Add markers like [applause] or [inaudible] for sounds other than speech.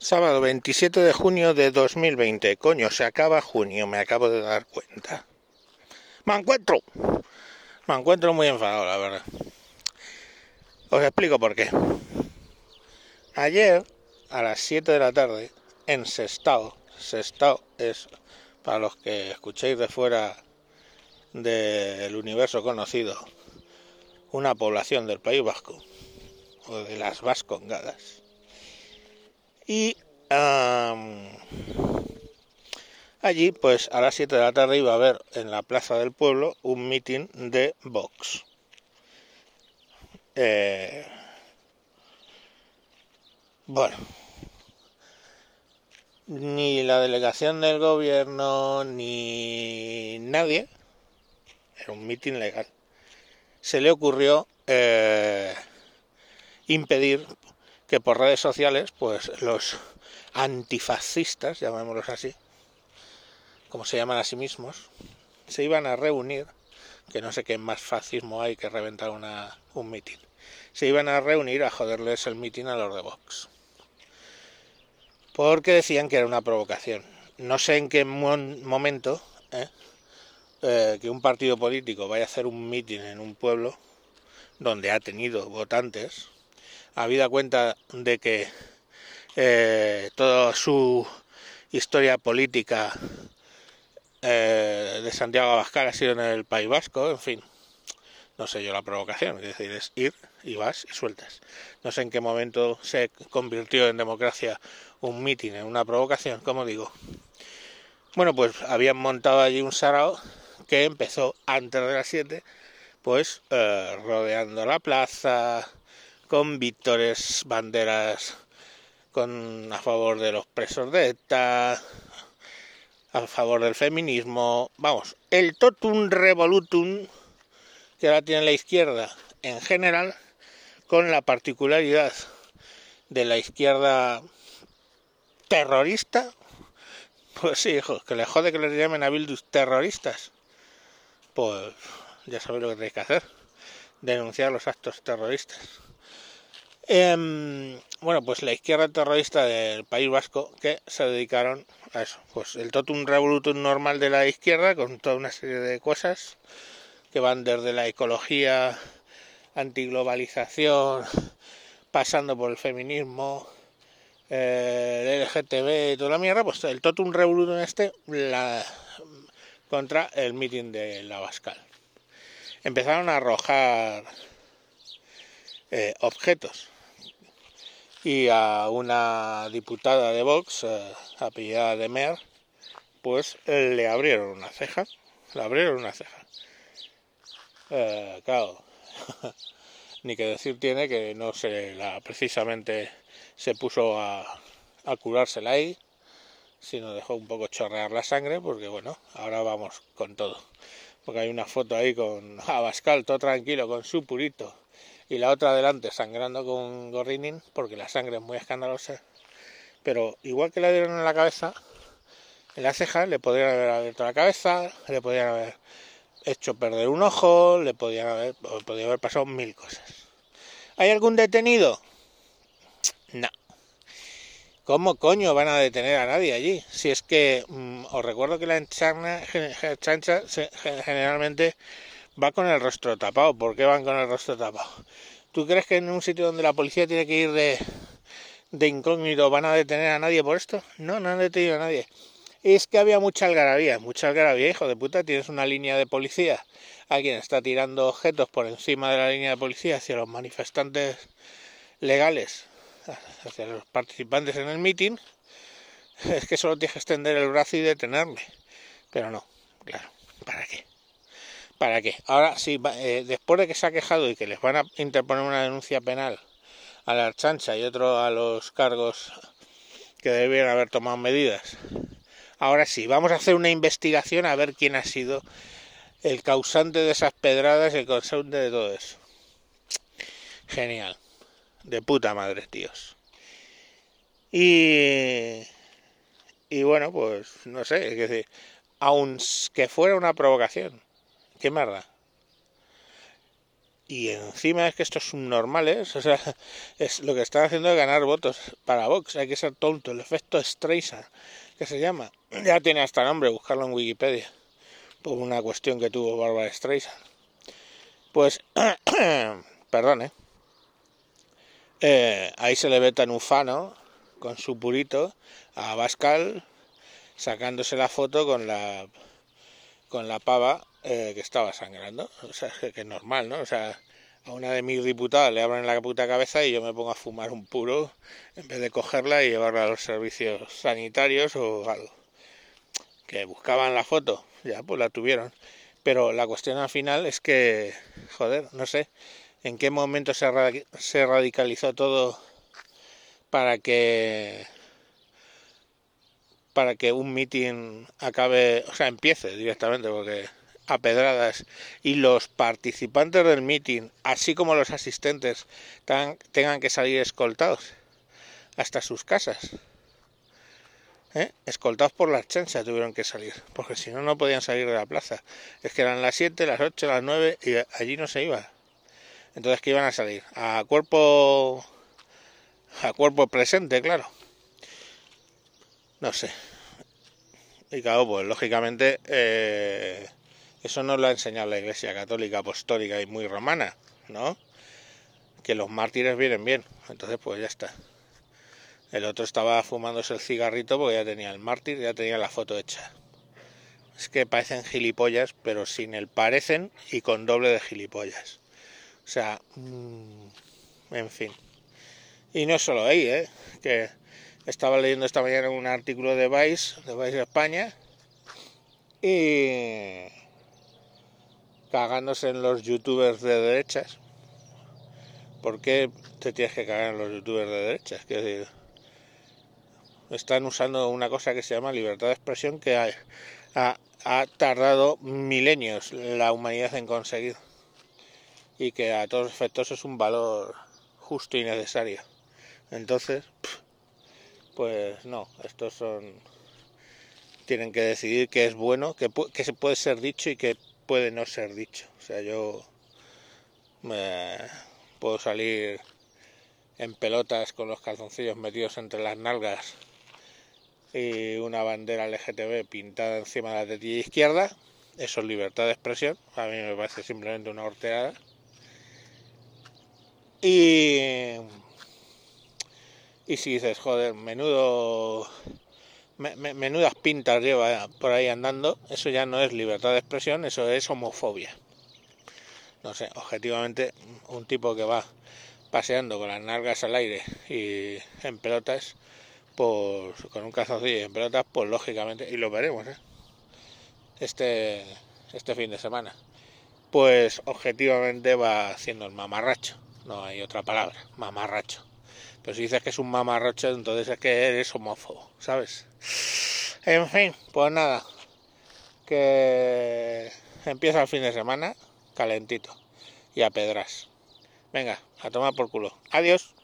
Sábado 27 de junio de 2020. Coño, se acaba junio, me acabo de dar cuenta. Me encuentro. Me encuentro muy enfadado, la verdad. Os explico por qué. Ayer, a las 7 de la tarde, en Sestao, Sestao es, para los que escuchéis de fuera del universo conocido, una población del País Vasco, o de las Vascongadas y allí, pues a las 7 de la tarde iba a haber en la plaza del pueblo un meeting de Vox. Eh, bueno, ni la delegación del gobierno ni nadie, era un mitin legal, se le ocurrió eh, impedir que por redes sociales, pues los antifascistas, llamémoslos así, como se llaman a sí mismos, se iban a reunir, que no sé qué más fascismo hay que reventar una, un mitin, se iban a reunir a joderles el mitin a los de Vox. Porque decían que era una provocación. No sé en qué momento ¿eh? Eh, que un partido político vaya a hacer un mitin en un pueblo donde ha tenido votantes, habida cuenta de que eh, toda su historia política eh, de Santiago Abascal ha sido en el País Vasco, en fin, no sé yo la provocación, es decir, es ir y vas y sueltas. No sé en qué momento se convirtió en democracia un mitin en una provocación, como digo. Bueno, pues habían montado allí un sarao que empezó antes de las 7, pues eh, rodeando la plaza, con víctores, banderas con, a favor de los presos de ETA, a favor del feminismo, vamos, el totum revolutum que ahora tiene la izquierda en general, con la particularidad de la izquierda terrorista, pues sí, hijo, que le jode que les llamen a Bildus terroristas, pues ya sabéis lo que tenéis que hacer, denunciar los actos terroristas. Em, bueno, pues la izquierda terrorista del País Vasco que se dedicaron a eso, pues el totum revolutum normal de la izquierda con toda una serie de cosas que van desde la ecología, antiglobalización, pasando por el feminismo, eh, el LGTB y toda la mierda, pues el totum revolutum este la, contra el mitin de la Bascal. Empezaron a arrojar eh, objetos y a una diputada de Vox, eh, apellidada de Mer, pues le abrieron una ceja, le abrieron una ceja. Eh, claro, [laughs] ni que decir tiene que no se la precisamente se puso a, a curársela ahí, sino dejó un poco chorrear la sangre, porque bueno, ahora vamos con todo. Porque hay una foto ahí con Abascal, todo tranquilo, con su purito y la otra adelante sangrando con gorrinin porque la sangre es muy escandalosa. Pero igual que le dieron en la cabeza, en la ceja le podrían haber abierto la cabeza, le podrían haber hecho perder un ojo, le podrían haber, podría haber pasado mil cosas. ¿Hay algún detenido? No. ¿Cómo coño van a detener a nadie allí? Si es que mm, os recuerdo que la chancha generalmente va con el rostro tapado. ¿Por qué van con el rostro tapado? ¿Tú crees que en un sitio donde la policía tiene que ir de, incógnito van a detener a nadie por esto? No, no han detenido a nadie. Es que había mucha algarabía, mucha algarabía, hijo de puta. Tienes una línea de policía a quien está tirando objetos por encima de la línea de policía hacia los manifestantes legales, hacia los participantes en el meeting. Es que solo tienes que extender el brazo y detenerle. Pero no, claro, ¿para qué? ¿Para qué? Ahora sí, eh, después de que se ha quejado y que les van a interponer una denuncia penal a la Archancha y otro a los cargos que debieran haber tomado medidas. Ahora sí, vamos a hacer una investigación a ver quién ha sido el causante de esas pedradas y el causante de todo eso. Genial. De puta madre, tíos. Y. Y bueno, pues no sé, es decir, aun que fuera una provocación, ¿Qué merda? y encima es que estos subnormales, o sea, es lo que están haciendo es ganar votos para Vox. Hay que ser tonto. El efecto Streisand, que se llama, ya tiene hasta nombre, buscarlo en Wikipedia, por una cuestión que tuvo Barbara Streisand. Pues, [coughs] perdón, ¿eh? Ahí se le ve tan ufano, con su purito, a Bascal sacándose la foto con la con la pava eh, que estaba sangrando. O sea, que, es normal, ¿no? O sea, a una de mis diputadas le abren la puta cabeza y yo me pongo a fumar un puro en vez de cogerla y llevarla a los servicios sanitarios o algo. Que buscaban la foto, ya pues la tuvieron. Pero la cuestión al final es que, joder, no sé en qué momento se, se radicalizó todo para que para que un meeting acabe, o sea, empiece directamente, porque a pedradas y los participantes del meeting, así como los asistentes, tengan que salir escoltados hasta sus casas. ¿Eh? Escoltados por la chancha tuvieron que salir, porque si no, no podían salir de la plaza. Es que eran las 7, las 8, las 9 y allí no se iba. Entonces, ¿qué iban a salir? A cuerpo, a cuerpo presente, claro no sé. Y claro, pues lógicamente eh, eso no lo ha enseñado la Iglesia Católica Apostólica y muy romana, ¿no? Que los mártires vienen bien. Entonces, pues ya está. El otro estaba fumándose el cigarrito porque ya tenía el mártir, ya tenía la foto hecha. Es que parecen gilipollas, pero sin el parecen y con doble de gilipollas. O sea, mmm, en fin. Y no solo ahí, ¿eh? Que estaba leyendo esta mañana un artículo de Vice, de Vice España, y cagándose en los youtubers de derechas. ¿Por qué te tienes que cagar en los youtubers de derechas? Quiero decir, están usando una cosa que se llama libertad de expresión que ha, tardado milenios la humanidad en conseguir y que a todos efectos es un valor justo y necesario. Entonces, pues no, estos son tienen que decidir qué es bueno, qué, se puede ser dicho y qué puede no ser dicho. O sea, yo me puedo salir en pelotas con los calzoncillos metidos entre las nalgas y una bandera LGTB pintada encima de la tetilla izquierda. Eso es libertad de expresión. A mí me parece simplemente una horteada. Y y si dices, joder, menudo. Menudas pintas lleva por ahí andando, eso ya no es libertad de expresión, eso es homofobia. No sé, objetivamente, un tipo que va paseando con las nalgas al aire y en pelotas, pues con un calzoncillo en pelotas, pues lógicamente, y lo veremos, ¿eh? Este, este fin de semana, pues objetivamente va haciendo el mamarracho, no hay otra palabra, mamarracho. Pero si dices que es un mamarrocho, entonces es que eres homófobo, ¿sabes? En fin, pues nada. Que empieza el fin de semana calentito y a pedras. Venga, a tomar por culo. Adiós.